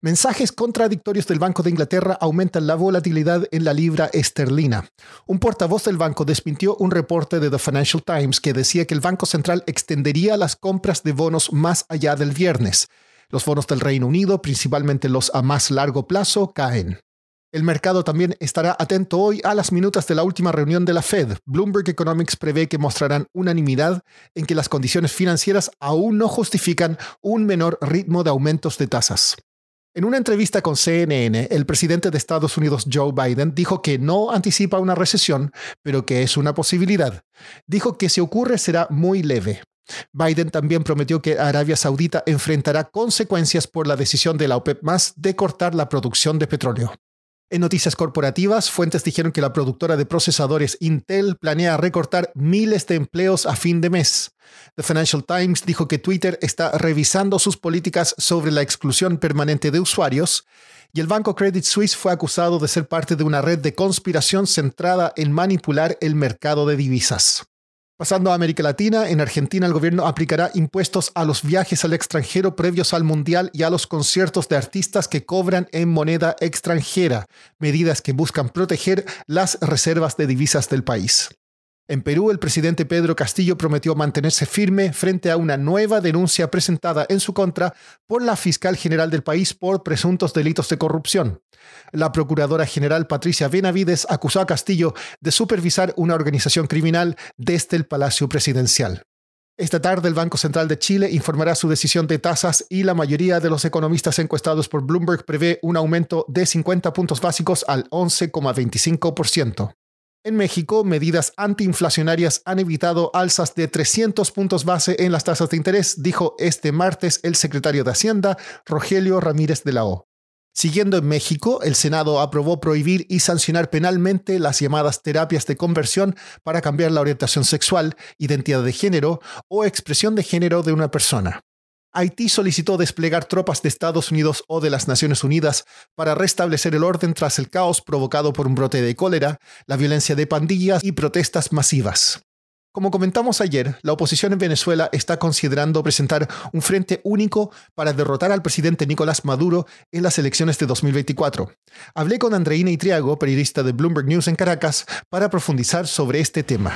Mensajes contradictorios del Banco de Inglaterra aumentan la volatilidad en la libra esterlina. Un portavoz del banco desmintió un reporte de The Financial Times que decía que el Banco Central extendería las compras de bonos más allá del viernes. Los bonos del Reino Unido, principalmente los a más largo plazo, caen. El mercado también estará atento hoy a las minutas de la última reunión de la Fed. Bloomberg Economics prevé que mostrarán unanimidad en que las condiciones financieras aún no justifican un menor ritmo de aumentos de tasas. En una entrevista con CNN, el presidente de Estados Unidos, Joe Biden, dijo que no anticipa una recesión, pero que es una posibilidad. Dijo que si ocurre será muy leve. Biden también prometió que Arabia Saudita enfrentará consecuencias por la decisión de la OPEP más de cortar la producción de petróleo. En noticias corporativas, fuentes dijeron que la productora de procesadores Intel planea recortar miles de empleos a fin de mes. The Financial Times dijo que Twitter está revisando sus políticas sobre la exclusión permanente de usuarios y el banco Credit Suisse fue acusado de ser parte de una red de conspiración centrada en manipular el mercado de divisas. Pasando a América Latina, en Argentina el gobierno aplicará impuestos a los viajes al extranjero previos al Mundial y a los conciertos de artistas que cobran en moneda extranjera, medidas que buscan proteger las reservas de divisas del país. En Perú, el presidente Pedro Castillo prometió mantenerse firme frente a una nueva denuncia presentada en su contra por la fiscal general del país por presuntos delitos de corrupción. La Procuradora General Patricia Benavides acusó a Castillo de supervisar una organización criminal desde el Palacio Presidencial. Esta tarde el Banco Central de Chile informará su decisión de tasas y la mayoría de los economistas encuestados por Bloomberg prevé un aumento de 50 puntos básicos al 11,25%. En México, medidas antiinflacionarias han evitado alzas de 300 puntos base en las tasas de interés, dijo este martes el secretario de Hacienda, Rogelio Ramírez de la O. Siguiendo en México, el Senado aprobó prohibir y sancionar penalmente las llamadas terapias de conversión para cambiar la orientación sexual, identidad de género o expresión de género de una persona. Haití solicitó desplegar tropas de Estados Unidos o de las Naciones Unidas para restablecer el orden tras el caos provocado por un brote de cólera, la violencia de pandillas y protestas masivas. Como comentamos ayer, la oposición en Venezuela está considerando presentar un frente único para derrotar al presidente Nicolás Maduro en las elecciones de 2024. Hablé con Andreina Itriago, periodista de Bloomberg News en Caracas, para profundizar sobre este tema.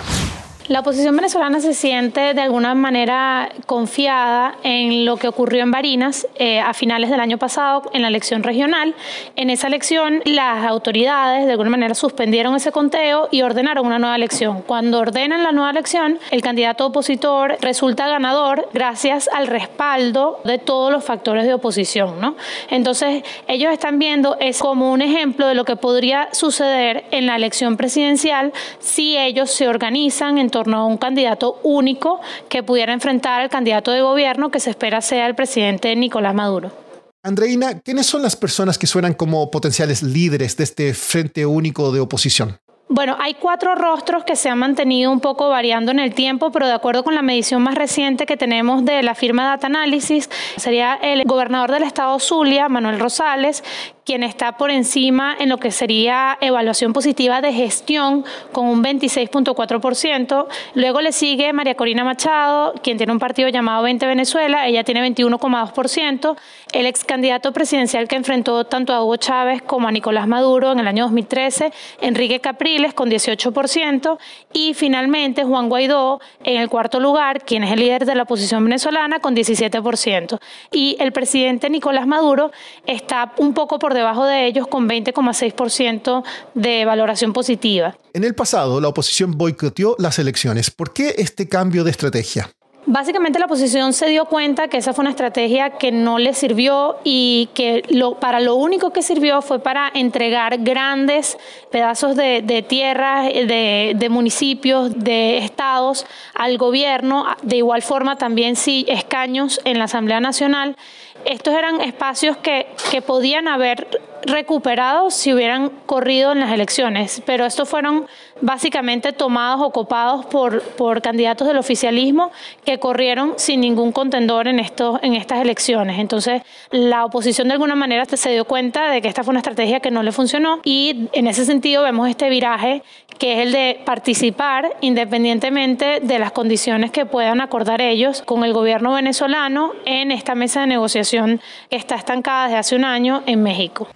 La oposición venezolana se siente de alguna manera confiada en lo que ocurrió en Barinas eh, a finales del año pasado en la elección regional. En esa elección las autoridades de alguna manera suspendieron ese conteo y ordenaron una nueva elección. Cuando ordenan la nueva elección, el candidato opositor resulta ganador gracias al respaldo de todos los factores de oposición. ¿no? Entonces ellos están viendo es como un ejemplo de lo que podría suceder en la elección presidencial si ellos se organizan en torno a un candidato único que pudiera enfrentar al candidato de gobierno que se espera sea el presidente Nicolás Maduro. Andreina, ¿quiénes son las personas que suenan como potenciales líderes de este frente único de oposición? Bueno, hay cuatro rostros que se han mantenido un poco variando en el tiempo, pero de acuerdo con la medición más reciente que tenemos de la firma Data Analysis, sería el gobernador del estado Zulia, Manuel Rosales, quien está por encima en lo que sería evaluación positiva de gestión con un 26.4%. Luego le sigue María Corina Machado, quien tiene un partido llamado 20 Venezuela, ella tiene 21.2%. El ex candidato presidencial que enfrentó tanto a Hugo Chávez como a Nicolás Maduro en el año 2013, Enrique Capriles, con 18%. Y finalmente Juan Guaidó en el cuarto lugar, quien es el líder de la oposición venezolana, con 17%. Y el presidente Nicolás Maduro está un poco por debajo de ellos con 20,6% de valoración positiva. En el pasado, la oposición boicoteó las elecciones. ¿Por qué este cambio de estrategia? Básicamente la oposición se dio cuenta que esa fue una estrategia que no le sirvió y que lo, para lo único que sirvió fue para entregar grandes pedazos de, de tierras, de, de, municipios, de estados al gobierno, de igual forma también sí escaños en la Asamblea Nacional. Estos eran espacios que, que podían haber recuperados si hubieran corrido en las elecciones, pero estos fueron básicamente tomados o copados por, por candidatos del oficialismo que corrieron sin ningún contendor en, estos, en estas elecciones. Entonces, la oposición de alguna manera se dio cuenta de que esta fue una estrategia que no le funcionó y en ese sentido vemos este viraje que es el de participar independientemente de las condiciones que puedan acordar ellos con el gobierno venezolano en esta mesa de negociación que está estancada desde hace un año en México.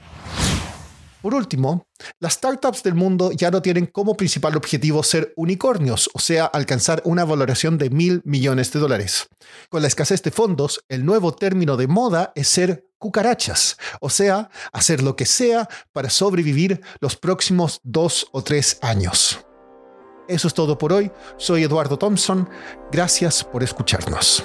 Por último, las startups del mundo ya no tienen como principal objetivo ser unicornios, o sea, alcanzar una valoración de mil millones de dólares. Con la escasez de fondos, el nuevo término de moda es ser cucarachas, o sea, hacer lo que sea para sobrevivir los próximos dos o tres años. Eso es todo por hoy. Soy Eduardo Thompson. Gracias por escucharnos.